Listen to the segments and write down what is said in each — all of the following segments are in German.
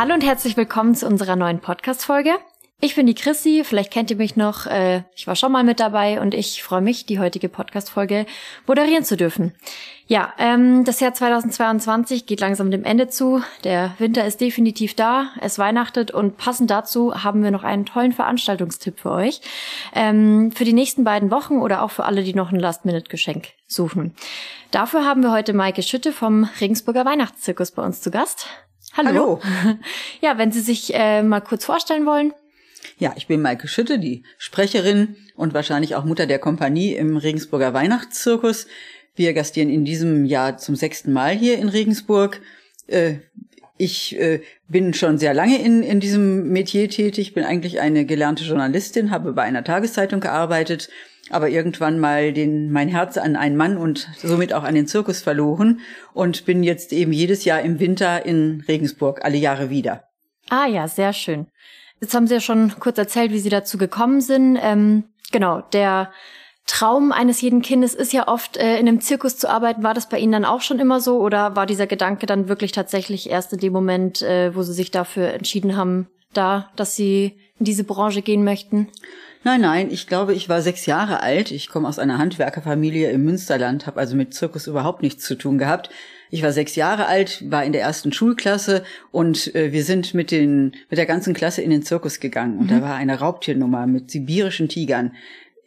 Hallo und herzlich willkommen zu unserer neuen Podcast-Folge. Ich bin die Chrissy, vielleicht kennt ihr mich noch, äh, ich war schon mal mit dabei und ich freue mich, die heutige Podcast-Folge moderieren zu dürfen. Ja, ähm, das Jahr 2022 geht langsam dem Ende zu. Der Winter ist definitiv da, es weihnachtet und passend dazu haben wir noch einen tollen Veranstaltungstipp für euch. Ähm, für die nächsten beiden Wochen oder auch für alle, die noch ein Last-Minute-Geschenk suchen. Dafür haben wir heute Maike Schütte vom Regensburger Weihnachtszirkus bei uns zu Gast. Hallo. Hallo. Ja, wenn Sie sich äh, mal kurz vorstellen wollen. Ja, ich bin Maike Schütte, die Sprecherin und wahrscheinlich auch Mutter der Kompanie im Regensburger Weihnachtszirkus. Wir gastieren in diesem Jahr zum sechsten Mal hier in Regensburg. Äh, ich äh, bin schon sehr lange in, in diesem Metier tätig, bin eigentlich eine gelernte Journalistin, habe bei einer Tageszeitung gearbeitet, aber irgendwann mal den, mein Herz an einen Mann und somit auch an den Zirkus verloren und bin jetzt eben jedes Jahr im Winter in Regensburg, alle Jahre wieder. Ah ja, sehr schön. Jetzt haben Sie ja schon kurz erzählt, wie Sie dazu gekommen sind. Ähm, genau, der Traum eines jeden Kindes ist ja oft, äh, in einem Zirkus zu arbeiten. War das bei Ihnen dann auch schon immer so oder war dieser Gedanke dann wirklich tatsächlich erst in dem Moment, äh, wo Sie sich dafür entschieden haben, da, dass Sie in diese Branche gehen möchten? Nein, nein, ich glaube, ich war sechs Jahre alt. Ich komme aus einer Handwerkerfamilie im Münsterland, habe also mit Zirkus überhaupt nichts zu tun gehabt. Ich war sechs Jahre alt, war in der ersten Schulklasse und äh, wir sind mit den mit der ganzen Klasse in den Zirkus gegangen und mhm. da war eine Raubtiernummer mit sibirischen Tigern.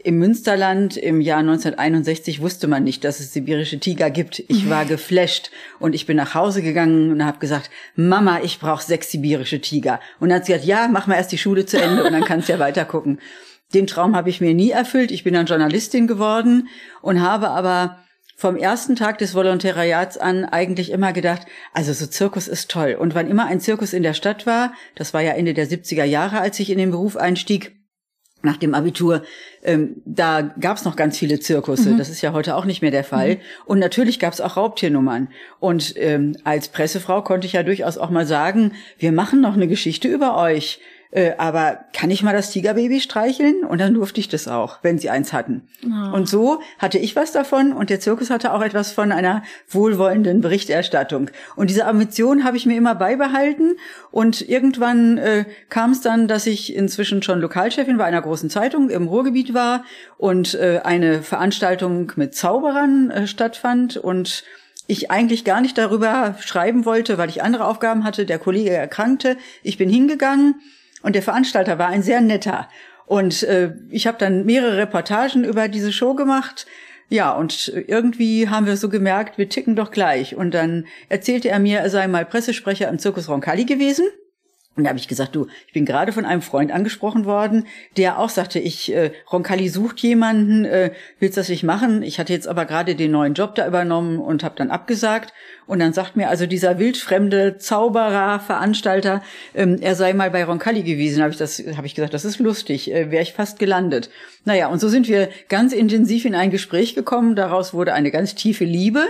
Im Münsterland im Jahr 1961 wusste man nicht, dass es sibirische Tiger gibt. Ich mhm. war geflasht und ich bin nach Hause gegangen und habe gesagt, Mama, ich brauche sechs sibirische Tiger. Und dann hat sie gesagt, ja, mach mal erst die Schule zu Ende und dann kannst du ja weiter gucken. Den Traum habe ich mir nie erfüllt. Ich bin dann Journalistin geworden und habe aber vom ersten Tag des Volontariats an eigentlich immer gedacht, also so Zirkus ist toll. Und wann immer ein Zirkus in der Stadt war, das war ja Ende der 70er Jahre, als ich in den Beruf einstieg, nach dem Abitur, ähm, da gab's noch ganz viele Zirkusse. Mhm. Das ist ja heute auch nicht mehr der Fall. Mhm. Und natürlich gab's auch Raubtiernummern. Und ähm, als Pressefrau konnte ich ja durchaus auch mal sagen, wir machen noch eine Geschichte über euch äh, aber kann ich mal das Tigerbaby streicheln? Und dann durfte ich das auch, wenn sie eins hatten. Oh. Und so hatte ich was davon und der Zirkus hatte auch etwas von einer wohlwollenden Berichterstattung. Und diese Ambition habe ich mir immer beibehalten und irgendwann äh, kam es dann, dass ich inzwischen schon Lokalchefin bei einer großen Zeitung im Ruhrgebiet war und äh, eine Veranstaltung mit Zauberern äh, stattfand und ich eigentlich gar nicht darüber schreiben wollte, weil ich andere Aufgaben hatte. Der Kollege erkrankte. Ich bin hingegangen und der Veranstalter war ein sehr netter. Und äh, ich habe dann mehrere Reportagen über diese Show gemacht. Ja, und irgendwie haben wir so gemerkt, wir ticken doch gleich. Und dann erzählte er mir, er sei mal Pressesprecher im Zirkus Roncalli gewesen. Und da habe ich gesagt, du, ich bin gerade von einem Freund angesprochen worden, der auch sagte, ich, äh, Roncalli sucht jemanden, äh, willst das nicht machen? Ich hatte jetzt aber gerade den neuen Job da übernommen und habe dann abgesagt. Und dann sagt mir also dieser wildfremde Zauberer, Veranstalter, ähm, er sei mal bei Roncalli gewesen. Habe ich das, habe ich gesagt, das ist lustig, äh, wäre ich fast gelandet. Naja, und so sind wir ganz intensiv in ein Gespräch gekommen. Daraus wurde eine ganz tiefe Liebe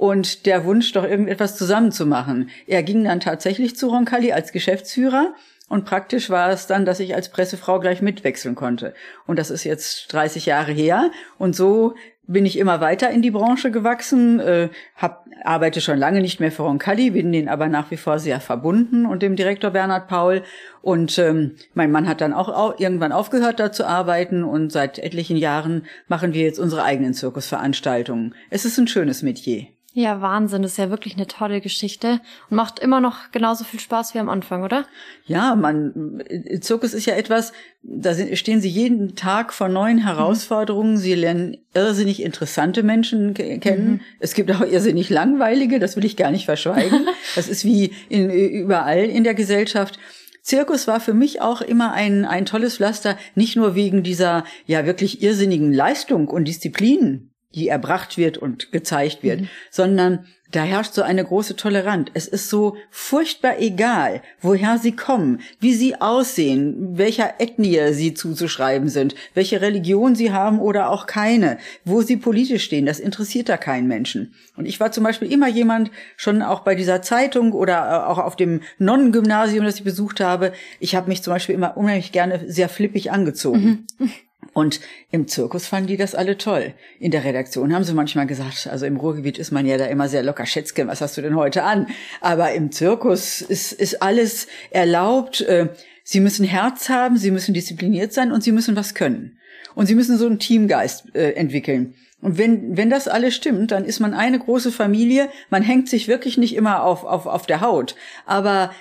und der Wunsch, doch irgendetwas zusammenzumachen. Er ging dann tatsächlich zu Roncalli als Geschäftsführer und praktisch war es dann, dass ich als Pressefrau gleich mitwechseln konnte. Und das ist jetzt 30 Jahre her. Und so bin ich immer weiter in die Branche gewachsen, äh, hab, arbeite schon lange nicht mehr für Roncalli, bin den aber nach wie vor sehr verbunden und dem Direktor Bernhard Paul. Und ähm, mein Mann hat dann auch au irgendwann aufgehört, da zu arbeiten und seit etlichen Jahren machen wir jetzt unsere eigenen Zirkusveranstaltungen. Es ist ein schönes Metier. Ja, Wahnsinn. Das ist ja wirklich eine tolle Geschichte und macht immer noch genauso viel Spaß wie am Anfang, oder? Ja, man, Zirkus ist ja etwas, da stehen Sie jeden Tag vor neuen mhm. Herausforderungen. Mhm. Sie lernen irrsinnig interessante Menschen kennen. Mhm. Es gibt auch irrsinnig langweilige, das will ich gar nicht verschweigen. das ist wie in, überall in der Gesellschaft. Zirkus war für mich auch immer ein, ein tolles Pflaster, nicht nur wegen dieser ja wirklich irrsinnigen Leistung und Disziplin, die erbracht wird und gezeigt wird, mhm. sondern da herrscht so eine große Toleranz. Es ist so furchtbar egal, woher sie kommen, wie sie aussehen, welcher Ethnie sie zuzuschreiben sind, welche Religion sie haben oder auch keine, wo sie politisch stehen. Das interessiert da keinen Menschen. Und ich war zum Beispiel immer jemand, schon auch bei dieser Zeitung oder äh, auch auf dem Nonnengymnasium, das ich besucht habe, ich habe mich zum Beispiel immer unheimlich gerne sehr flippig angezogen. Mhm. Und im Zirkus fanden die das alle toll. In der Redaktion haben sie manchmal gesagt, also im Ruhrgebiet ist man ja da immer sehr locker. Schätzchen, was hast du denn heute an? Aber im Zirkus ist, ist alles erlaubt. Äh, sie müssen Herz haben, sie müssen diszipliniert sein und sie müssen was können. Und sie müssen so einen Teamgeist äh, entwickeln. Und wenn, wenn das alles stimmt, dann ist man eine große Familie. Man hängt sich wirklich nicht immer auf, auf, auf der Haut. Aber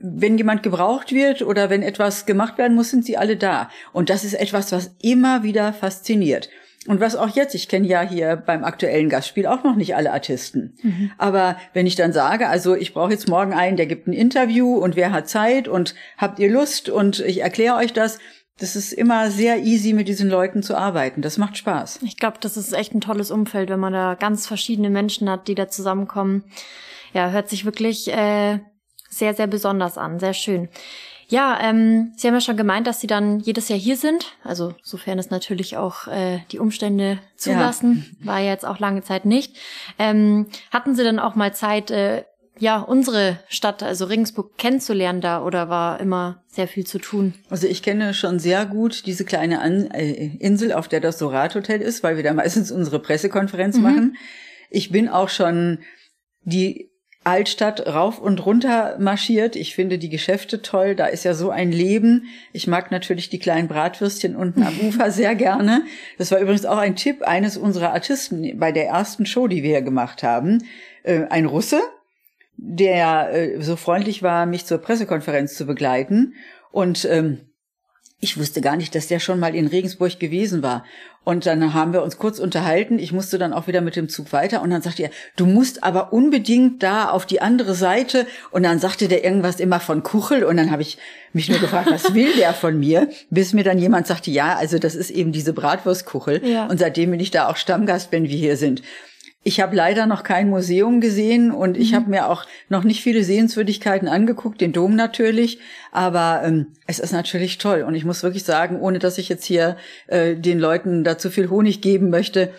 wenn jemand gebraucht wird oder wenn etwas gemacht werden muss, sind sie alle da. Und das ist etwas, was immer wieder fasziniert. Und was auch jetzt, ich kenne ja hier beim aktuellen Gastspiel auch noch nicht alle Artisten. Mhm. Aber wenn ich dann sage, also ich brauche jetzt morgen einen, der gibt ein Interview und wer hat Zeit und habt ihr Lust und ich erkläre euch das, das ist immer sehr easy, mit diesen Leuten zu arbeiten. Das macht Spaß. Ich glaube, das ist echt ein tolles Umfeld, wenn man da ganz verschiedene Menschen hat, die da zusammenkommen. Ja, hört sich wirklich äh, sehr, sehr besonders an. Sehr schön. Ja, ähm, Sie haben ja schon gemeint, dass Sie dann jedes Jahr hier sind. Also sofern es natürlich auch äh, die Umstände zulassen. Ja. War ja jetzt auch lange Zeit nicht. Ähm, hatten Sie dann auch mal Zeit, äh, ja, unsere Stadt, also Regensburg, kennenzulernen da oder war immer sehr viel zu tun? Also ich kenne schon sehr gut diese kleine An äh, Insel, auf der das Sorat Hotel ist, weil wir da meistens unsere Pressekonferenz mhm. machen. Ich bin auch schon die Altstadt rauf und runter marschiert. Ich finde die Geschäfte toll. Da ist ja so ein Leben. Ich mag natürlich die kleinen Bratwürstchen unten am Ufer sehr gerne. Das war übrigens auch ein Tipp eines unserer Artisten bei der ersten Show, die wir hier gemacht haben. Äh, ein Russe, der äh, so freundlich war, mich zur Pressekonferenz zu begleiten. Und ähm, ich wusste gar nicht, dass der schon mal in Regensburg gewesen war. Und dann haben wir uns kurz unterhalten. Ich musste dann auch wieder mit dem Zug weiter. Und dann sagte er, du musst aber unbedingt da auf die andere Seite. Und dann sagte der irgendwas immer von Kuchel. Und dann habe ich mich nur gefragt, was will der von mir? Bis mir dann jemand sagte, ja, also das ist eben diese Bratwurstkuchel. Ja. Und seitdem bin ich da auch Stammgast, wenn wir hier sind. Ich habe leider noch kein Museum gesehen und ich mhm. habe mir auch noch nicht viele Sehenswürdigkeiten angeguckt, den Dom natürlich, aber ähm, es ist natürlich toll und ich muss wirklich sagen, ohne dass ich jetzt hier äh, den Leuten dazu viel Honig geben möchte,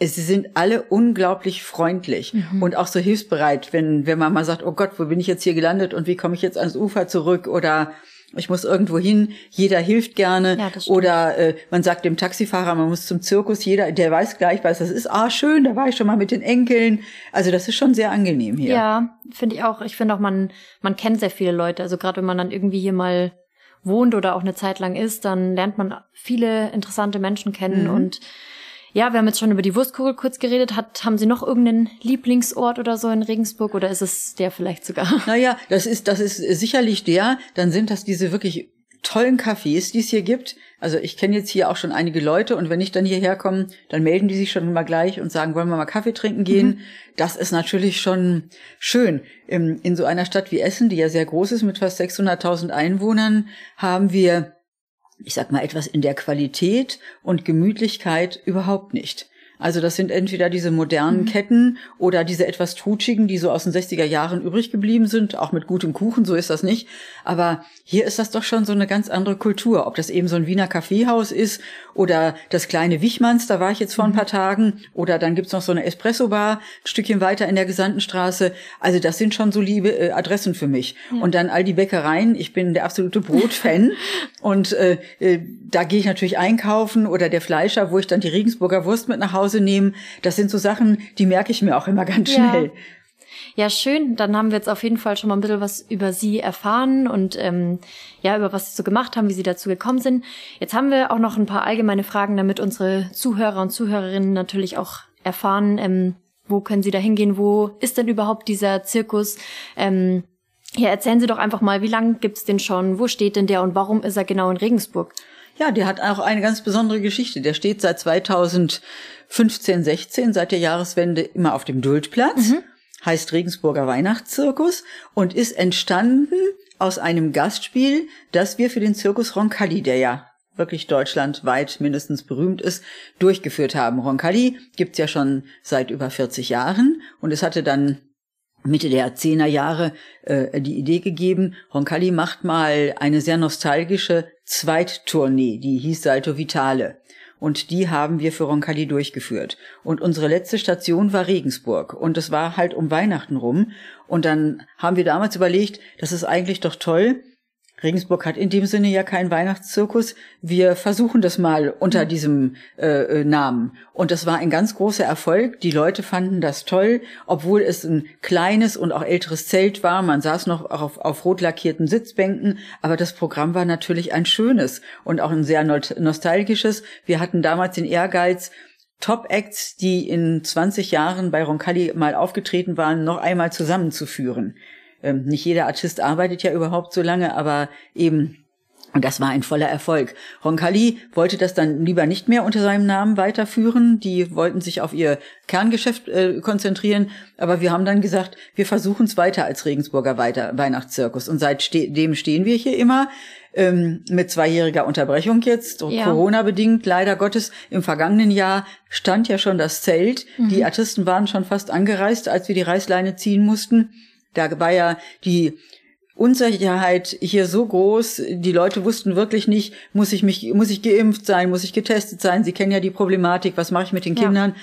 sie sind alle unglaublich freundlich mhm. und auch so hilfsbereit, wenn wenn man mal sagt, oh Gott, wo bin ich jetzt hier gelandet und wie komme ich jetzt ans Ufer zurück oder ich muss irgendwo hin, jeder hilft gerne. Ja, Oder äh, man sagt dem Taxifahrer, man muss zum Zirkus, jeder, der weiß gleich, was das ist. Ah, schön, da war ich schon mal mit den Enkeln. Also das ist schon sehr angenehm hier. Ja, finde ich auch. Ich finde auch, man, man kennt sehr viele Leute. Also gerade wenn man dann irgendwie hier mal wohnt oder auch eine Zeit lang ist, dann lernt man viele interessante Menschen kennen mhm. und ja, wir haben jetzt schon über die Wurstkugel kurz geredet. Hat, haben Sie noch irgendeinen Lieblingsort oder so in Regensburg oder ist es der vielleicht sogar? Naja, das ist, das ist sicherlich der. Dann sind das diese wirklich tollen Cafés, die es hier gibt. Also ich kenne jetzt hier auch schon einige Leute und wenn ich dann hierher komme, dann melden die sich schon mal gleich und sagen, wollen wir mal Kaffee trinken gehen. Mhm. Das ist natürlich schon schön. In, in so einer Stadt wie Essen, die ja sehr groß ist mit fast 600.000 Einwohnern, haben wir ich sag mal, etwas in der Qualität und Gemütlichkeit überhaupt nicht. Also das sind entweder diese modernen mhm. Ketten oder diese etwas tutschigen, die so aus den 60er Jahren übrig geblieben sind, auch mit gutem Kuchen, so ist das nicht. Aber hier ist das doch schon so eine ganz andere Kultur. Ob das eben so ein Wiener Kaffeehaus ist oder das kleine Wichmanns, da war ich jetzt vor ein mhm. paar Tagen, oder dann gibt's noch so eine Espresso-Bar, ein Stückchen weiter in der Gesandtenstraße. Also das sind schon so liebe äh, Adressen für mich. Ja. Und dann all die Bäckereien. Ich bin der absolute Brotfan. und äh, äh, da gehe ich natürlich einkaufen oder der Fleischer, wo ich dann die Regensburger Wurst mit nach Hause Hause nehmen. Das sind so Sachen, die merke ich mir auch immer ganz schnell. Ja. Ja, schön. Dann haben wir jetzt auf jeden Fall schon mal ein bisschen was über Sie erfahren und ähm, ja, über was Sie so gemacht haben, wie Sie dazu gekommen sind. Jetzt haben wir auch noch ein paar allgemeine Fragen, damit unsere Zuhörer und Zuhörerinnen natürlich auch erfahren, ähm, wo können Sie da hingehen, wo ist denn überhaupt dieser Zirkus? Ähm, ja, erzählen Sie doch einfach mal, wie lange gibt's den schon, wo steht denn der und warum ist er genau in Regensburg? Ja, der hat auch eine ganz besondere Geschichte. Der steht seit 2015, 16, seit der Jahreswende immer auf dem Duldplatz, mhm. heißt Regensburger Weihnachtszirkus und ist entstanden aus einem Gastspiel, das wir für den Zirkus Roncalli, der ja wirklich deutschlandweit mindestens berühmt ist, durchgeführt haben. Roncalli gibt's ja schon seit über 40 Jahren und es hatte dann Mitte der Zehner Jahre äh, die Idee gegeben, Roncalli macht mal eine sehr nostalgische Zweittournee, die hieß Salto Vitale. Und die haben wir für Roncalli durchgeführt. Und unsere letzte Station war Regensburg. Und es war halt um Weihnachten rum. Und dann haben wir damals überlegt, das ist eigentlich doch toll, Regensburg hat in dem Sinne ja keinen Weihnachtszirkus. Wir versuchen das mal unter diesem äh, äh, Namen. Und das war ein ganz großer Erfolg. Die Leute fanden das toll, obwohl es ein kleines und auch älteres Zelt war. Man saß noch auf, auf rot lackierten Sitzbänken, aber das Programm war natürlich ein schönes und auch ein sehr nostalgisches. Wir hatten damals den Ehrgeiz, Top-Acts, die in 20 Jahren bei Roncalli mal aufgetreten waren, noch einmal zusammenzuführen. Ähm, nicht jeder Artist arbeitet ja überhaupt so lange, aber eben und das war ein voller Erfolg. Roncalli wollte das dann lieber nicht mehr unter seinem Namen weiterführen. Die wollten sich auf ihr Kerngeschäft äh, konzentrieren. Aber wir haben dann gesagt, wir versuchen es weiter als Regensburger weiter Weihnachtszirkus. Und seitdem stehen wir hier immer ähm, mit zweijähriger Unterbrechung jetzt, ja. Corona-bedingt, leider Gottes. Im vergangenen Jahr stand ja schon das Zelt. Mhm. Die Artisten waren schon fast angereist, als wir die Reißleine ziehen mussten. Da war ja die Unsicherheit hier so groß, die Leute wussten wirklich nicht, muss ich mich, muss ich geimpft sein, muss ich getestet sein, sie kennen ja die Problematik, was mache ich mit den Kindern.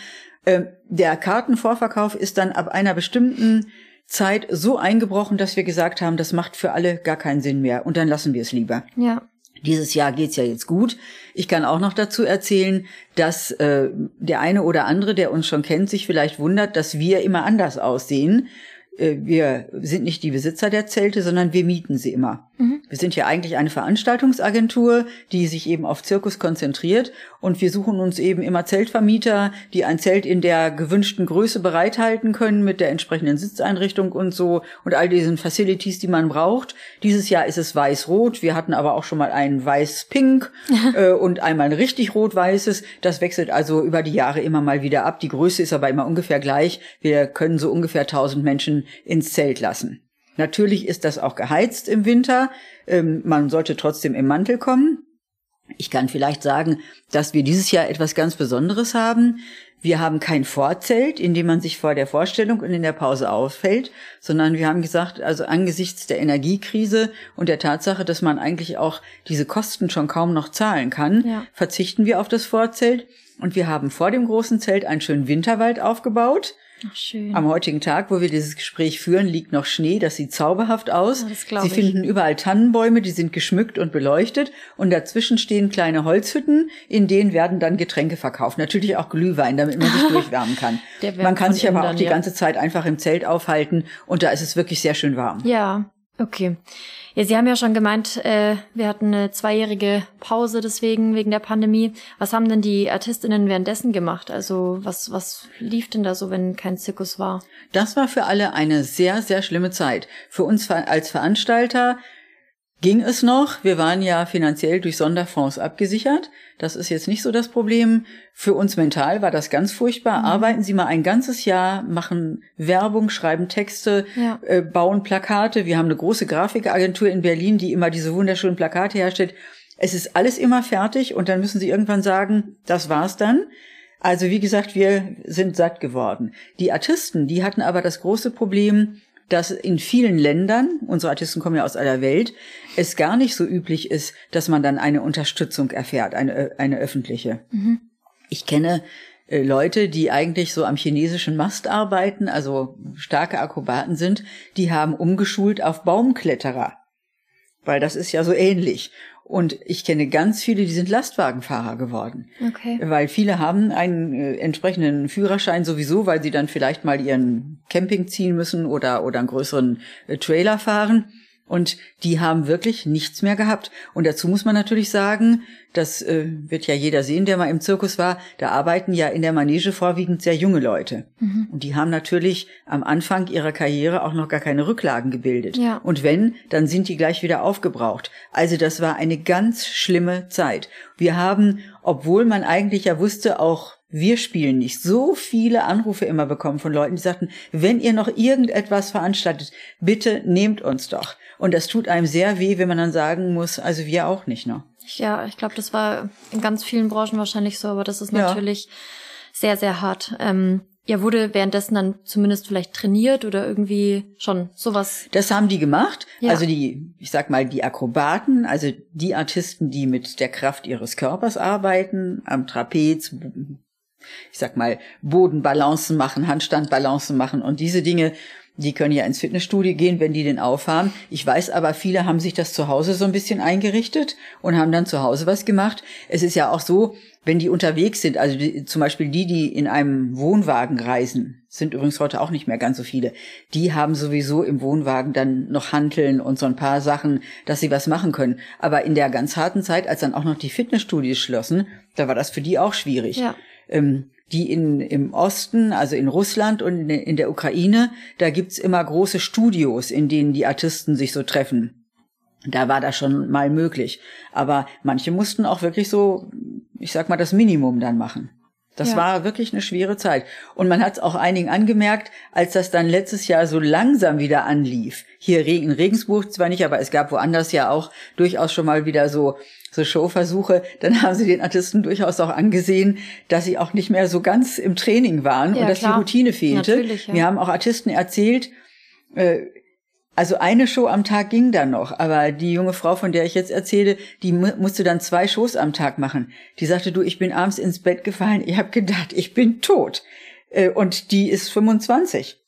Ja. Ähm, der Kartenvorverkauf ist dann ab einer bestimmten Zeit so eingebrochen, dass wir gesagt haben, das macht für alle gar keinen Sinn mehr und dann lassen wir es lieber. Ja. Dieses Jahr geht's ja jetzt gut. Ich kann auch noch dazu erzählen, dass äh, der eine oder andere, der uns schon kennt, sich vielleicht wundert, dass wir immer anders aussehen. Äh, wir sind nicht die Besitzer der Zelte, sondern wir mieten sie immer. Mhm. Wir sind ja eigentlich eine Veranstaltungsagentur, die sich eben auf Zirkus konzentriert und wir suchen uns eben immer Zeltvermieter, die ein Zelt in der gewünschten Größe bereithalten können mit der entsprechenden Sitzeinrichtung und so und all diesen Facilities, die man braucht. Dieses Jahr ist es weiß-rot. Wir hatten aber auch schon mal ein weiß-pink äh, und einmal ein richtig rot-weißes. Das wechselt also über die Jahre immer mal wieder ab. Die Größe ist aber immer ungefähr gleich. Wir können so ungefähr 1000 Menschen ins Zelt lassen. Natürlich ist das auch geheizt im Winter. Ähm, man sollte trotzdem im Mantel kommen. Ich kann vielleicht sagen, dass wir dieses Jahr etwas ganz Besonderes haben. Wir haben kein Vorzelt, in dem man sich vor der Vorstellung und in der Pause auffällt, sondern wir haben gesagt, also angesichts der Energiekrise und der Tatsache, dass man eigentlich auch diese Kosten schon kaum noch zahlen kann, ja. verzichten wir auf das Vorzelt und wir haben vor dem großen Zelt einen schönen Winterwald aufgebaut Ach, schön. Am heutigen Tag, wo wir dieses Gespräch führen, liegt noch Schnee. Das sieht zauberhaft aus. Oh, Sie ich. finden überall Tannenbäume, die sind geschmückt und beleuchtet. Und dazwischen stehen kleine Holzhütten, in denen werden dann Getränke verkauft. Natürlich auch Glühwein, damit man sich durchwärmen kann. man kann sich aber auch die ja. ganze Zeit einfach im Zelt aufhalten. Und da ist es wirklich sehr schön warm. Ja, okay. Ja, Sie haben ja schon gemeint, äh, wir hatten eine zweijährige Pause deswegen, wegen der Pandemie. Was haben denn die Artistinnen währenddessen gemacht? Also was, was lief denn da so, wenn kein Zirkus war? Das war für alle eine sehr, sehr schlimme Zeit. Für uns als Veranstalter ging es noch. Wir waren ja finanziell durch Sonderfonds abgesichert. Das ist jetzt nicht so das Problem. Für uns mental war das ganz furchtbar. Mhm. Arbeiten Sie mal ein ganzes Jahr, machen Werbung, schreiben Texte, ja. äh, bauen Plakate. Wir haben eine große Grafikagentur in Berlin, die immer diese wunderschönen Plakate herstellt. Es ist alles immer fertig und dann müssen Sie irgendwann sagen, das war's dann. Also wie gesagt, wir sind satt geworden. Die Artisten, die hatten aber das große Problem, dass in vielen Ländern, unsere Artisten kommen ja aus aller Welt, es gar nicht so üblich ist, dass man dann eine Unterstützung erfährt, eine, eine öffentliche. Mhm. Ich kenne äh, Leute, die eigentlich so am chinesischen Mast arbeiten, also starke Akrobaten sind, die haben umgeschult auf Baumkletterer. Weil das ist ja so ähnlich. Und ich kenne ganz viele, die sind Lastwagenfahrer geworden. Okay. Weil viele haben einen äh, entsprechenden Führerschein sowieso, weil sie dann vielleicht mal ihren Camping ziehen müssen oder, oder einen größeren äh, Trailer fahren. Und die haben wirklich nichts mehr gehabt. Und dazu muss man natürlich sagen, das äh, wird ja jeder sehen, der mal im Zirkus war, da arbeiten ja in der Manege vorwiegend sehr junge Leute. Mhm. Und die haben natürlich am Anfang ihrer Karriere auch noch gar keine Rücklagen gebildet. Ja. Und wenn, dann sind die gleich wieder aufgebraucht. Also das war eine ganz schlimme Zeit. Wir haben, obwohl man eigentlich ja wusste, auch wir spielen nicht. So viele Anrufe immer bekommen von Leuten, die sagten, wenn ihr noch irgendetwas veranstaltet, bitte nehmt uns doch. Und das tut einem sehr weh, wenn man dann sagen muss, also wir auch nicht, ne? Ja, ich glaube, das war in ganz vielen Branchen wahrscheinlich so, aber das ist natürlich ja. sehr, sehr hart. Ähm, ja, wurde währenddessen dann zumindest vielleicht trainiert oder irgendwie schon sowas? Das haben die gemacht. Ja. Also die, ich sag mal, die Akrobaten, also die Artisten, die mit der Kraft ihres Körpers arbeiten, am Trapez, ich sag mal, Bodenbalancen machen, Handstandbalancen machen und diese Dinge, Die können ja ins Fitnessstudio gehen, wenn die den aufhaben. Ich weiß aber, viele haben sich das zu Hause so ein bisschen eingerichtet und haben dann zu Hause was gemacht. Es ist ja auch so, wenn die unterwegs sind, also die, zum Beispiel die, die in einem Wohnwagen reisen, sind übrigens heute auch nicht mehr ganz so viele, die haben sowieso im Wohnwagen dann noch Hanteln und so ein paar Sachen, dass sie was machen können. Aber in der ganz harten Zeit, als dann auch noch die Fitnessstudios schlossen, da war das für die auch schwierig. Ja. Ähm, die in, im Osten, also in Russland und in der Ukraine, da gibt's immer große Studios, in denen die Artisten sich so treffen. Da war das schon mal möglich. Aber manche mussten auch wirklich so, ich sag mal, das Minimum dann machen. Das ja. war wirklich eine schwere Zeit. Und man hat es auch einigen angemerkt, als das dann letztes Jahr so langsam wieder anlief. Hier in Regensburg zwar nicht, aber es gab woanders ja auch durchaus schon mal wieder so, so Showversuche. Dann haben sie den Artisten durchaus auch angesehen, dass sie auch nicht mehr so ganz im Training waren ja, und dass klar. die Routine fehlte. Ja. Wir haben auch Artisten erzählt, äh, also eine Show am Tag ging dann noch, aber die junge Frau, von der ich jetzt erzähle, die mu musste dann zwei Shows am Tag machen. Die sagte, du, ich bin abends ins Bett gefallen, ich habe gedacht, ich bin tot. Äh, und die ist 25.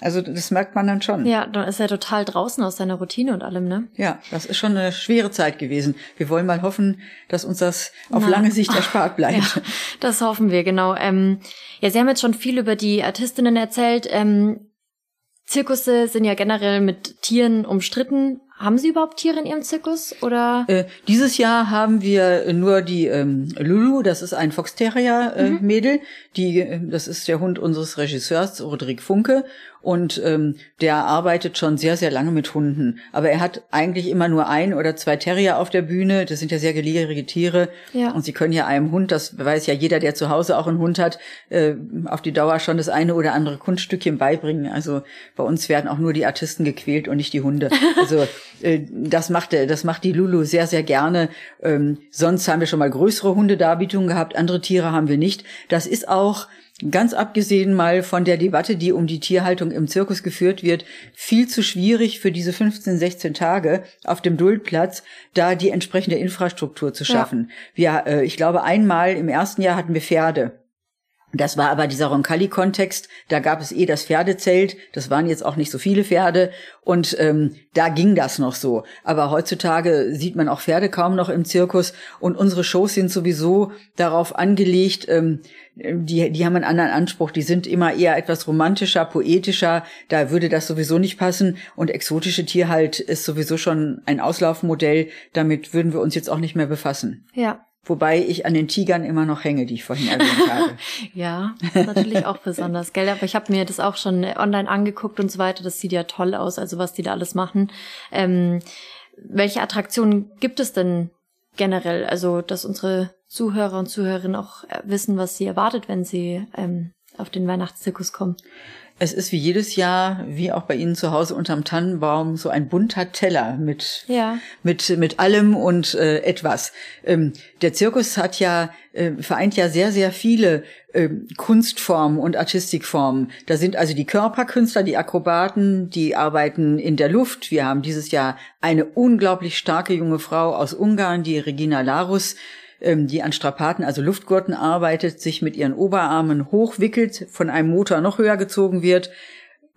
Also das merkt man dann schon. Ja, dann ist er total draußen aus seiner Routine und allem, ne? Ja, das ist schon eine schwere Zeit gewesen. Wir wollen mal hoffen, dass uns das auf Na. lange Sicht erspart bleibt. Ja, das hoffen wir, genau. Ähm, ja, Sie haben jetzt schon viel über die Artistinnen erzählt. Ähm, Zirkusse sind ja generell mit Tieren umstritten. Haben Sie überhaupt Tiere in Ihrem Zirkus oder? Äh, dieses Jahr haben wir nur die ähm, Lulu, das ist ein Fox Terrier äh, mhm. Mädel, die äh, das ist der Hund unseres Regisseurs Roderick Funke und ähm, der arbeitet schon sehr, sehr lange mit Hunden. Aber er hat eigentlich immer nur ein oder zwei Terrier auf der Bühne. Das sind ja sehr gelierige Tiere. Ja. Und sie können ja einem Hund, das weiß ja jeder, der zu Hause auch einen Hund hat, äh, auf die Dauer schon das eine oder andere Kunststückchen beibringen. Also bei uns werden auch nur die Artisten gequält und nicht die Hunde. Also äh, das macht das macht die Lulu sehr, sehr gerne. Ähm, sonst haben wir schon mal größere Hundedarbietungen gehabt. Andere Tiere haben wir nicht. Das ist auch ganz abgesehen mal von der Debatte, die um die Tierhaltung im Zirkus geführt wird, viel zu schwierig für diese 15, 16 Tage auf dem Duldplatz, da die entsprechende Infrastruktur zu schaffen. Ja. Wir, äh, ich glaube, einmal im ersten Jahr hatten wir Pferde. Das war aber dieser Roncalli-Kontext. Da gab es eh das Pferdezelt. Das waren jetzt auch nicht so viele Pferde. Und ähm, da ging das noch so. Aber heutzutage sieht man auch Pferde kaum noch im Zirkus. Und unsere Shows sind sowieso darauf angelegt, ähm, die, die haben einen anderen Anspruch. Die sind immer eher etwas romantischer, poetischer. Da würde das sowieso nicht passen. Und exotische Tierhalt ist sowieso schon ein Auslaufmodell. Damit würden wir uns jetzt auch nicht mehr befassen. Ja. Wobei ich an den Tigern immer noch hänge, die ich vorhin erwähnt habe. ja, natürlich auch besonders, gell? Aber ich habe mir das auch schon online angeguckt und so weiter. Das sieht ja toll aus, also was die da alles machen. Ähm, welche Attraktionen gibt es denn generell? Also, dass unsere Zuhörer und Zuhörerinnen auch wissen, was sie erwartet, wenn sie ähm, auf den Weihnachtszirkus kommen. Es ist wie jedes Jahr, wie auch bei Ihnen zu Hause unterm Tannenbaum, so ein bunter Teller mit, ja. mit, mit allem und äh, etwas. Ähm, der Zirkus hat ja, äh, vereint ja sehr, sehr viele äh, Kunstformen und Artistikformen. Da sind also die Körperkünstler, die Akrobaten, die arbeiten in der Luft. Wir haben dieses Jahr eine unglaublich starke junge Frau aus Ungarn, die Regina Larus, die an Strapaten, also Luftgurten arbeitet, sich mit ihren Oberarmen hochwickelt, von einem Motor noch höher gezogen wird,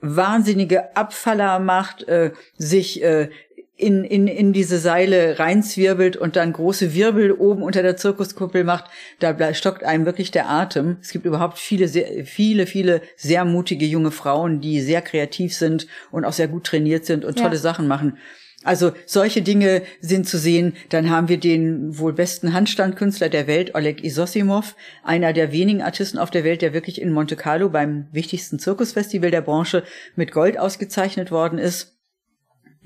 wahnsinnige Abfaller macht, äh, sich äh, in, in, in diese Seile reinzwirbelt und dann große Wirbel oben unter der Zirkuskuppel macht, da stockt einem wirklich der Atem. Es gibt überhaupt viele, sehr, viele, viele sehr mutige junge Frauen, die sehr kreativ sind und auch sehr gut trainiert sind und tolle ja. Sachen machen. Also solche Dinge sind zu sehen. Dann haben wir den wohl besten Handstandkünstler der Welt, Oleg Isosimov, einer der wenigen Artisten auf der Welt, der wirklich in Monte Carlo beim wichtigsten Zirkusfestival der Branche mit Gold ausgezeichnet worden ist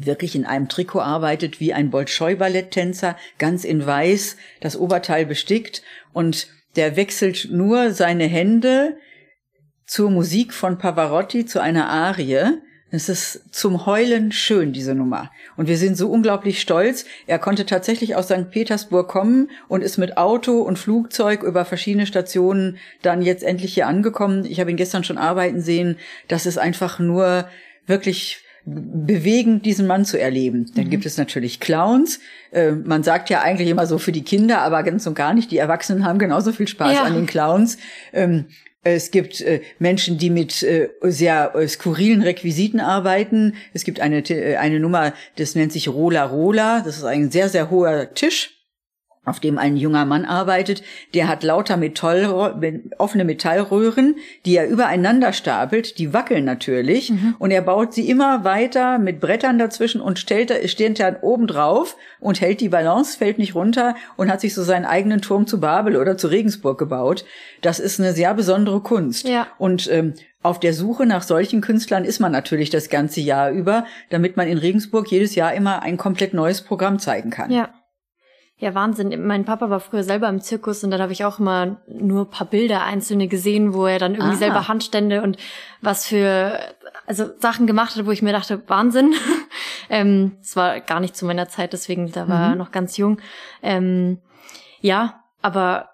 wirklich in einem Trikot arbeitet wie ein Bolschoi-Balletttänzer, ganz in weiß, das Oberteil bestickt und der wechselt nur seine Hände zur Musik von Pavarotti zu einer Arie es ist zum Heulen schön, diese Nummer. Und wir sind so unglaublich stolz. Er konnte tatsächlich aus St. Petersburg kommen und ist mit Auto und Flugzeug über verschiedene Stationen dann jetzt endlich hier angekommen. Ich habe ihn gestern schon arbeiten sehen. Das ist einfach nur wirklich bewegend, diesen Mann zu erleben. Dann mhm. gibt es natürlich Clowns. Äh, man sagt ja eigentlich immer so für die Kinder, aber ganz und gar nicht. Die Erwachsenen haben genauso viel Spaß ja. an den Clowns. Ähm, Es gibt äh, Menschen, die mit äh, sehr äh, skurrilen Requisiten arbeiten. Es gibt eine, äh, eine Nummer, das nennt sich Rola Rola. Das ist ein sehr, sehr hoher Tisch auf dem ein junger Mann arbeitet, der hat lauter Metall, offene Metallröhren, die er übereinander stapelt, die wackeln natürlich, mhm. und er baut sie immer weiter mit Brettern dazwischen und stellt, steht dann oben drauf und hält die Balance, fällt nicht runter und hat sich so seinen eigenen Turm zu Babel oder zu Regensburg gebaut. Das ist eine sehr besondere Kunst. Ja. Und ähm, auf der Suche nach solchen Künstlern ist man natürlich das ganze Jahr über, damit man in Regensburg jedes Jahr immer ein komplett neues Programm zeigen kann. Ja. Ja, Wahnsinn. Mein Papa war früher selber im Zirkus und dann habe ich auch immer nur ein paar Bilder einzelne gesehen, wo er dann irgendwie Aha. selber Handstände und was für also Sachen gemacht hat, wo ich mir dachte, Wahnsinn. ähm, es war gar nicht zu meiner Zeit, deswegen da war er mhm. noch ganz jung. Ähm, ja, aber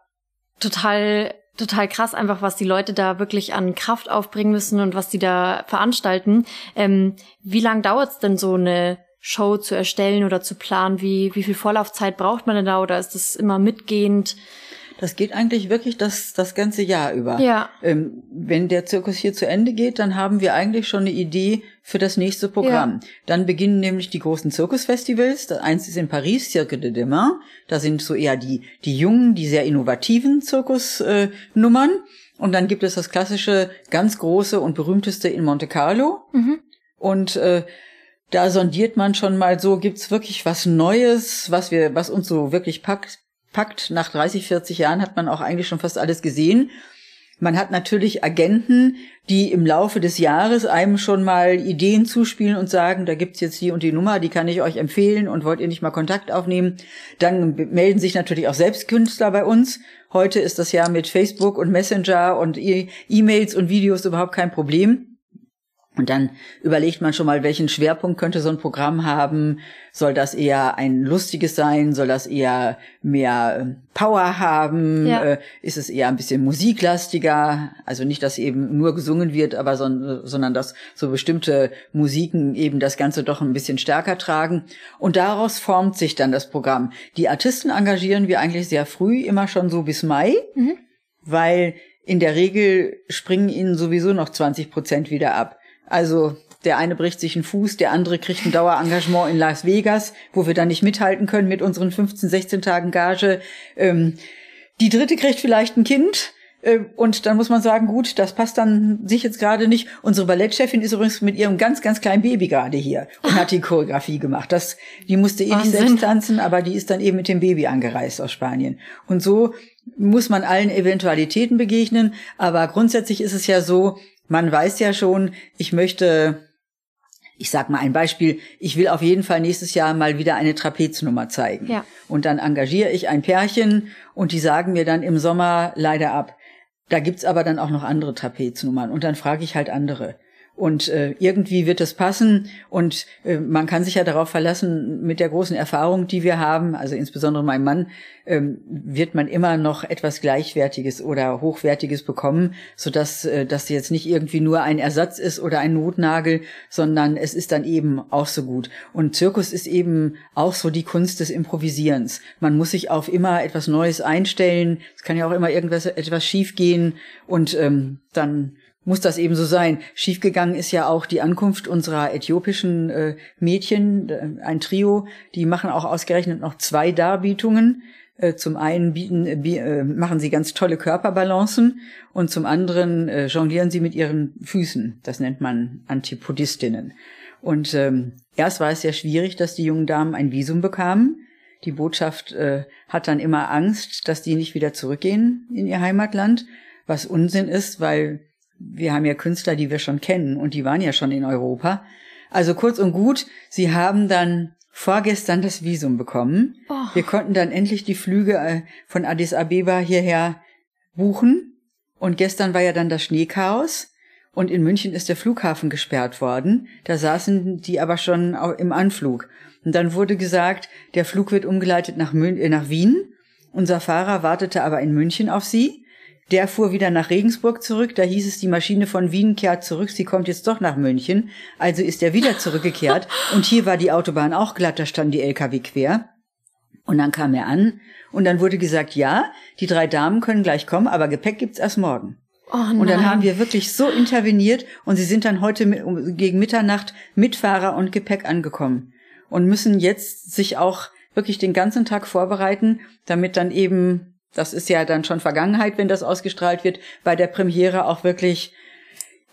total total krass einfach, was die Leute da wirklich an Kraft aufbringen müssen und was die da veranstalten. Ähm, wie lang dauert's denn so eine Show zu erstellen oder zu planen? Wie, wie viel Vorlaufzeit braucht man denn da oder ist das immer mitgehend? Das geht eigentlich wirklich das, das ganze Jahr über. Ja. Ähm, wenn der Zirkus hier zu Ende geht, dann haben wir eigentlich schon eine Idee für das nächste Programm. Ja. Dann beginnen nämlich die großen Zirkusfestivals. Eins ist in Paris, Cirque de Demain. Da sind so eher die, die jungen, die sehr innovativen Zirkusnummern. Äh, und dann gibt es das klassische, ganz große und berühmteste in Monte Carlo. Mhm. Und äh, da sondiert man schon mal so, gibt's wirklich was Neues, was wir, was uns so wirklich packt, packt. Nach 30, 40 Jahren hat man auch eigentlich schon fast alles gesehen. Man hat natürlich Agenten, die im Laufe des Jahres einem schon mal Ideen zuspielen und sagen, da gibt's jetzt die und die Nummer, die kann ich euch empfehlen und wollt ihr nicht mal Kontakt aufnehmen? Dann melden sich natürlich auch selbst Künstler bei uns. Heute ist das ja mit Facebook und Messenger und e- E-Mails und Videos überhaupt kein Problem. Und dann überlegt man schon mal, welchen Schwerpunkt könnte so ein Programm haben. Soll das eher ein lustiges sein? Soll das eher mehr ähm, Power haben? Ja. Äh, ist es eher ein bisschen musiklastiger? Also nicht, dass eben nur gesungen wird, aber so, sondern dass so bestimmte Musiken eben das Ganze doch ein bisschen stärker tragen. Und daraus formt sich dann das Programm. Die Artisten engagieren wir eigentlich sehr früh, immer schon so bis Mai, mhm. weil in der Regel springen ihnen sowieso noch 20 Prozent wieder ab. Also der eine bricht sich einen Fuß, der andere kriegt ein Dauerengagement in Las Vegas, wo wir dann nicht mithalten können mit unseren 15, 16 Tagen Gage. Ähm, die dritte kriegt vielleicht ein Kind. Äh, und dann muss man sagen, gut, das passt dann sich jetzt gerade nicht. Unsere Ballettchefin ist übrigens mit ihrem ganz, ganz kleinen Baby gerade hier und hat die Choreografie gemacht. Das, die musste eh nicht selbst tanzen, aber die ist dann eben mit dem Baby angereist aus Spanien. Und so muss man allen Eventualitäten begegnen. Aber grundsätzlich ist es ja so, man weiß ja schon, ich möchte, ich sag mal ein Beispiel, ich will auf jeden Fall nächstes Jahr mal wieder eine Trapeznummer zeigen. Ja. Und dann engagiere ich ein Pärchen und die sagen mir dann im Sommer leider ab. Da gibt's aber dann auch noch andere Trapeznummern und dann frage ich halt andere. Und äh, irgendwie wird es passen und äh, man kann sich ja darauf verlassen, mit der großen Erfahrung, die wir haben, also insbesondere mein Mann, ähm, wird man immer noch etwas Gleichwertiges oder Hochwertiges bekommen, sodass äh, das jetzt nicht irgendwie nur ein Ersatz ist oder ein Notnagel, sondern es ist dann eben auch so gut. Und Zirkus ist eben auch so die Kunst des Improvisierens. Man muss sich auf immer etwas Neues einstellen. Es kann ja auch immer irgendwas etwas schiefgehen und ähm, dann muss das eben so sein. Schiefgegangen ist ja auch die Ankunft unserer äthiopischen äh, Mädchen, äh, ein Trio, die machen auch ausgerechnet noch zwei Darbietungen. Äh, zum einen bieten, äh, machen sie ganz tolle Körperbalancen und zum anderen äh, jonglieren sie mit ihren Füßen. Das nennt man Antipodistinnen. Und ähm, erst war es sehr schwierig, dass die jungen Damen ein Visum bekamen. Die Botschaft äh, hat dann immer Angst, dass die nicht wieder zurückgehen in ihr Heimatland, was Unsinn ist, weil wir haben ja Künstler, die wir schon kennen und die waren ja schon in Europa. Also kurz und gut, sie haben dann vorgestern das Visum bekommen. Oh. Wir konnten dann endlich die Flüge äh, von Addis Abeba hierher buchen. Und gestern war ja dann das Schneechaos. Und in München ist der Flughafen gesperrt worden. Da saßen die aber schon im Anflug. Und dann wurde gesagt, der Flug wird umgeleitet nach, Mün äh, nach Wien. Unser Fahrer wartete aber in München auf sie. Der fuhr wieder nach Regensburg zurück, da hieß es, die Maschine von Wien kehrt zurück, sie kommt jetzt doch nach München. Also ist er wieder zurückgekehrt. Und hier war die Autobahn auch glatt, da standen die LKW quer. Und dann kam er an. Und dann wurde gesagt, ja, die drei Damen können gleich kommen, aber Gepäck gibt's erst morgen. Oh und dann haben wir wirklich so interveniert. Und sie sind dann heute gegen Mitternacht mit Fahrer und Gepäck angekommen. Und müssen jetzt sich auch wirklich den ganzen Tag vorbereiten, damit dann eben, das ist ja dann schon Vergangenheit, wenn das ausgestrahlt wird, bei der Premiere auch wirklich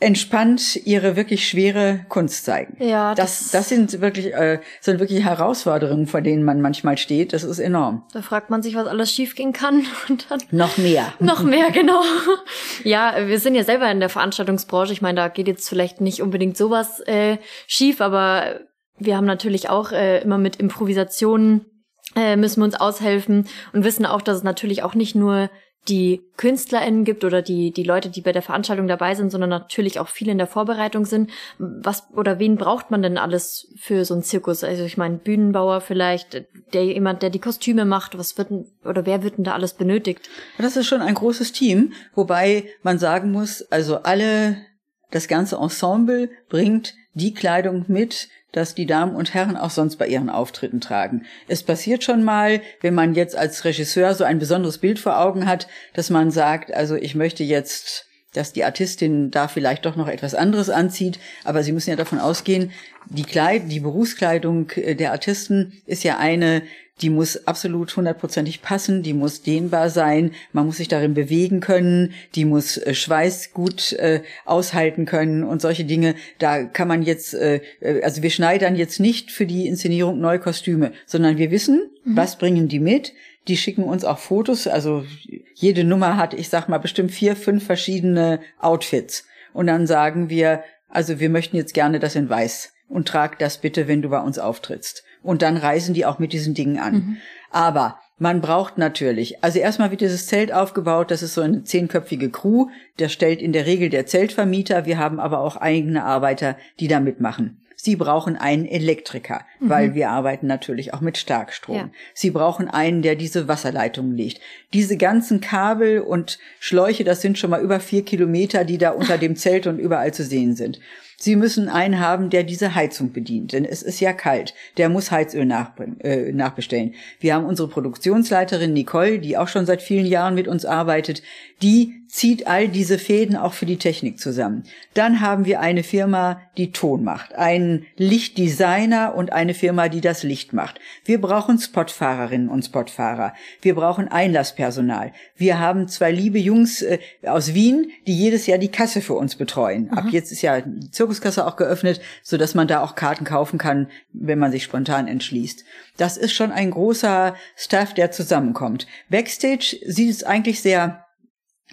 entspannt ihre wirklich schwere Kunst zeigen. Ja, das, das- das sind wirklich, äh, sind wirklich Herausforderungen, vor denen man manchmal steht. Das ist enorm. Da fragt man sich, was alles schiefgehen kann und dann Noch mehr. noch mehr, genau. Ja, wir sind ja selber in der Veranstaltungsbranche. Ich meine, da geht jetzt vielleicht nicht unbedingt sowas äh, schief, aber wir haben natürlich auch äh, immer mit Improvisationen äh, müssen wir uns aushelfen und wissen auch, dass es natürlich auch nicht nur die KünstlerInnen gibt oder die, die Leute, die bei der Veranstaltung dabei sind, sondern natürlich auch viele in der Vorbereitung sind. Was oder wen braucht man denn alles für so einen Zirkus? Also ich meine, Bühnenbauer vielleicht, der jemand, der die Kostüme macht, was wird oder wer wird denn da alles benötigt? Das ist schon ein großes Team, wobei man sagen muss, also alle, das ganze Ensemble bringt die Kleidung mit, dass die Damen und Herren auch sonst bei ihren Auftritten tragen. Es passiert schon mal, wenn man jetzt als Regisseur so ein besonderes Bild vor Augen hat, dass man sagt, also ich möchte jetzt dass die Artistin da vielleicht doch noch etwas anderes anzieht, aber Sie müssen ja davon ausgehen, die Kleid, die Berufskleidung äh, der Artisten ist ja eine, die muss absolut hundertprozentig passen, die muss dehnbar sein, man muss sich darin bewegen können, die muss äh, Schweiß gut äh, aushalten können und solche Dinge. Da kann man jetzt, äh, äh, also wir schneidern jetzt nicht für die Inszenierung neue Kostüme, sondern wir wissen, was bringen die mit. Die schicken uns auch Fotos, also jede Nummer hat, ich sag mal, bestimmt vier, fünf verschiedene Outfits. Und dann sagen wir, also wir möchten jetzt gerne das in weiß und trag das bitte, wenn du bei uns auftrittst. Und dann reisen die auch mit diesen Dingen an. Aber man braucht natürlich, also erstmal wird dieses Zelt aufgebaut, das ist so eine zehnköpfige Crew, der stellt in der Regel der Zeltvermieter, wir haben aber auch eigene Arbeiter, die da mitmachen. Sie brauchen einen Elektriker, weil wir arbeiten natürlich auch mit Starkstrom. Ja. Sie brauchen einen, der diese Wasserleitungen legt. Diese ganzen Kabel und Schläuche, das sind schon mal über vier Kilometer, die da unter dem Zelt und überall zu sehen sind. Sie müssen einen haben, der diese Heizung bedient, denn es ist ja kalt. Der muss Heizöl äh, nachbestellen. Wir haben unsere Produktionsleiterin Nicole, die auch schon seit vielen Jahren mit uns arbeitet. Die zieht all diese Fäden auch für die Technik zusammen. Dann haben wir eine Firma, die Ton macht, einen Lichtdesigner und eine Firma, die das Licht macht. Wir brauchen Spotfahrerinnen und Spotfahrer. Wir brauchen Einlasspersonal. Wir haben zwei liebe Jungs äh, aus Wien, die jedes Jahr die Kasse für uns betreuen. Ab jetzt ist ja die Zirkuskasse auch geöffnet, so dass man da auch Karten kaufen kann, wenn man sich spontan entschließt. Das ist schon ein großer Staff, der zusammenkommt. Backstage sieht es eigentlich sehr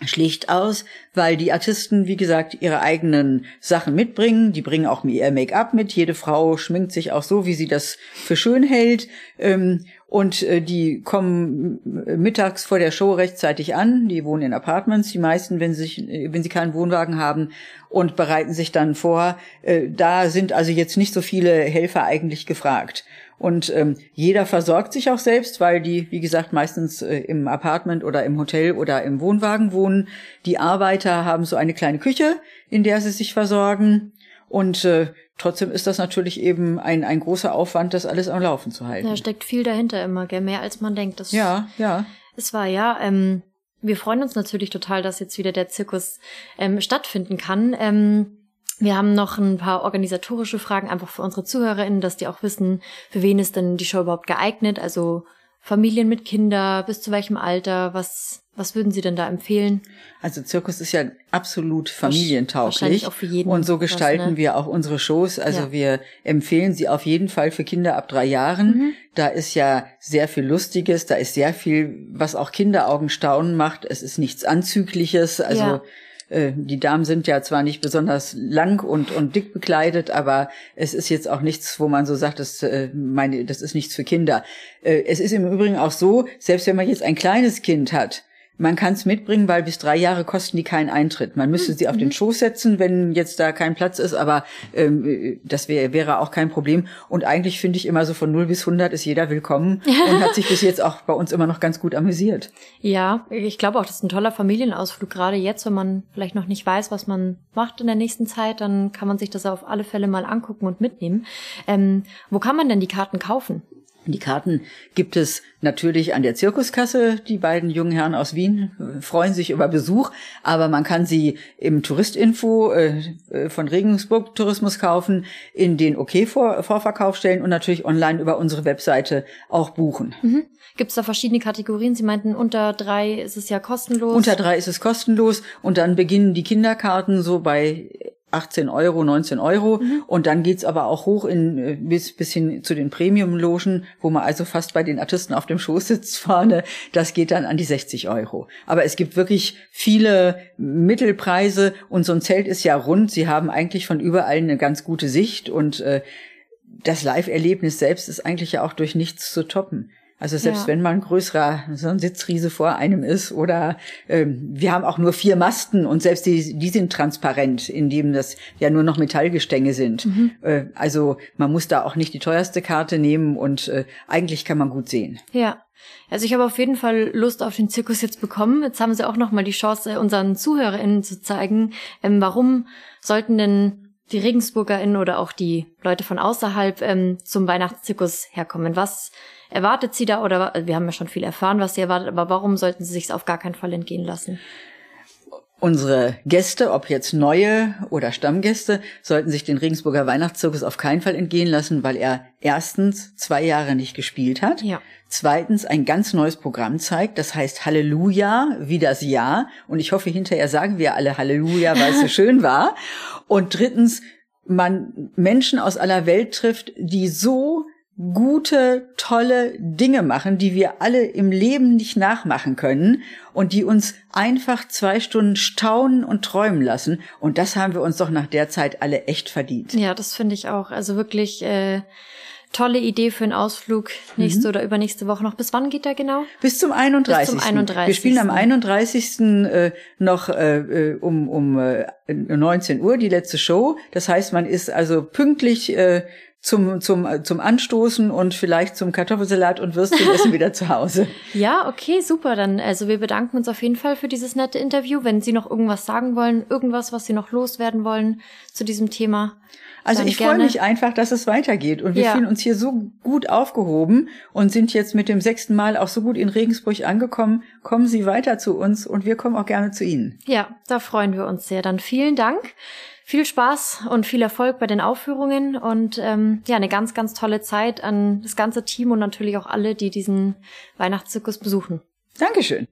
schlicht aus, weil die Artisten, wie gesagt, ihre eigenen Sachen mitbringen. Die bringen auch ihr Make-up mit. Jede Frau schminkt sich auch so, wie sie das für schön hält. Ähm, und äh, die kommen äh, mittags vor der Show rechtzeitig an. Die wohnen in Apartments, die meisten, wenn sie, sich, äh, wenn sie keinen Wohnwagen haben und bereiten sich dann vor. Da sind also jetzt nicht so viele Helfer eigentlich gefragt. Und ähm, jeder versorgt sich auch selbst, weil die, wie gesagt, meistens äh, im Apartment oder im Hotel oder im Wohnwagen wohnen. Die Arbeiter haben so eine kleine Küche, in der sie sich versorgen. Und äh, trotzdem ist das natürlich eben ein, ein großer Aufwand, das alles am Laufen zu halten. Da steckt viel dahinter immer, gell? Mehr als man denkt. Das Ja, ja. Es war ja, ähm, wir freuen uns natürlich total, dass jetzt wieder der Zirkus ähm, stattfinden kann. Ähm, wir haben noch ein paar organisatorische Fragen einfach für unsere ZuhörerInnen, dass die auch wissen, für wen ist denn die Show überhaupt geeignet? Also Familien mit Kinder, bis zu welchem Alter? Was, was würden Sie denn da empfehlen? Also Zirkus ist ja absolut wahrscheinlich familientauglich. auch für jeden Und so was, gestalten ne? wir auch unsere Shows. Also Ja. wir empfehlen sie auf jeden Fall für Kinder ab drei Jahren. Mhm. Da ist ja sehr viel Lustiges, da ist sehr viel, was auch Kinderaugen staunen macht. Es ist nichts Anzügliches. Also Ja. Äh, die Damen sind ja zwar nicht besonders lang und, und dick bekleidet, aber es ist jetzt auch nichts, wo man so sagt, das, äh, meine, das ist nichts für Kinder. Äh, es ist im Übrigen auch so, selbst wenn man jetzt ein kleines Kind hat, man kann es mitbringen, weil bis drei Jahre kosten die keinen Eintritt. Man müsste sie auf den Schoß setzen, wenn jetzt da kein Platz ist, aber ähm, äh, das wär, wäre auch kein Problem. Und eigentlich finde ich immer so von 0 bis 100 ist jeder willkommen und hat sich bis jetzt auch bei uns immer noch ganz gut amüsiert. Ja, ich glaube auch, das ist ein toller Familienausflug. Gerade jetzt, wenn man vielleicht noch nicht weiß, was man macht in der nächsten Zeit, dann kann man sich das auf alle Fälle mal angucken und mitnehmen. Ähm, wo kann man denn die Karten kaufen? Die Karten gibt es natürlich an der Zirkuskasse. Die beiden jungen Herren aus Wien äh, freuen sich über Besuch, aber man kann sie im Touristinfo äh, äh von Regensburg Tourismus kaufen, in den OK-Vorverkauf stellen und natürlich online über unsere Webseite auch buchen. Mhm. Gibt es da verschiedene Kategorien? Sie meinten, unter drei ist es ja kostenlos. Unter drei ist es kostenlos und dann beginnen die Kinderkarten so bei 18 Euro, 19 Euro. Mhm. Und dann geht's aber auch hoch in äh, bis, bis hin zu den Premium-Logen, wo man also fast bei den Artisten auf dem Schoß sitzt vorne. Das geht dann an die 60 Euro. Aber es gibt wirklich viele Mittelpreise und so ein Zelt ist ja rund. Sie haben eigentlich von überall eine ganz gute Sicht und äh, das Live-Erlebnis selbst ist eigentlich ja auch durch nichts zu toppen. Also selbst ja. wenn man größerer so ein Sitzriese vor einem ist oder ähm, wir haben auch nur vier Masten und selbst die, die sind transparent, indem das ja nur noch Metallgestänge sind. Mhm. Äh, also man muss da auch nicht die teuerste Karte nehmen und äh, eigentlich kann man gut sehen. Ja. Also ich habe auf jeden Fall Lust auf den Zirkus jetzt bekommen. Jetzt haben sie auch noch mal die Chance, unseren ZuhörerInnen zu zeigen, ähm, warum sollten denn die RegensburgerInnen oder auch die Leute von außerhalb ähm, zum Weihnachtszirkus herkommen. Was erwartet sie da oder wir haben ja schon viel erfahren, was sie erwartet, aber warum sollten sie sich auf gar keinen Fall entgehen lassen? Unsere Gäste, ob jetzt neue oder Stammgäste, sollten sich den Regensburger Weihnachtszirkus auf keinen Fall entgehen lassen, weil er erstens zwei Jahre nicht gespielt hat, ja. zweitens ein ganz neues Programm zeigt, das heißt Halleluja, wie das Jahr. Und ich hoffe, hinterher sagen wir alle Halleluja, weil es so schön war. Und drittens, man Menschen aus aller Welt trifft, die so gute, tolle Dinge machen, die wir alle im Leben nicht nachmachen können und die uns einfach zwei Stunden staunen und träumen lassen. Und das haben wir uns doch nach der Zeit alle echt verdient. Ja, das finde ich auch. Also wirklich äh, tolle Idee für einen Ausflug nächste mhm. oder übernächste Woche noch. Bis wann geht der genau? Bis zum 31. Bis zum 31. Wir spielen am 31. Äh, noch äh, äh, um, um äh, 19 Uhr die letzte Show. Das heißt, man ist also pünktlich äh, zum, zum, zum Anstoßen und vielleicht zum Kartoffelsalat und Würstchenessen wieder zu Hause. Ja, okay, super. Dann, also wir bedanken uns auf jeden Fall für dieses nette Interview. Wenn Sie noch irgendwas sagen wollen, irgendwas, was Sie noch loswerden wollen zu diesem Thema. Also ich freue mich einfach, dass es weitergeht. Und wir ja. fühlen uns hier so gut aufgehoben und sind jetzt mit dem sechsten Mal auch so gut in Regensburg angekommen. Kommen Sie weiter zu uns und wir kommen auch gerne zu Ihnen. Ja, da freuen wir uns sehr. Dann vielen Dank viel Spaß und viel Erfolg bei den Aufführungen und ähm, ja, eine ganz, ganz tolle Zeit an das ganze Team und natürlich auch alle, die diesen Weihnachtszirkus besuchen. Dankeschön.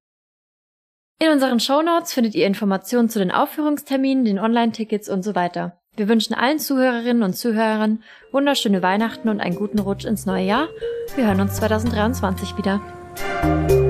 In unseren Shownotes findet ihr Informationen zu den Aufführungsterminen, den Online-Tickets und so weiter. Wir wünschen allen Zuhörerinnen und Zuhörern wunderschöne Weihnachten und einen guten Rutsch ins neue Jahr. Wir hören uns 2023 wieder.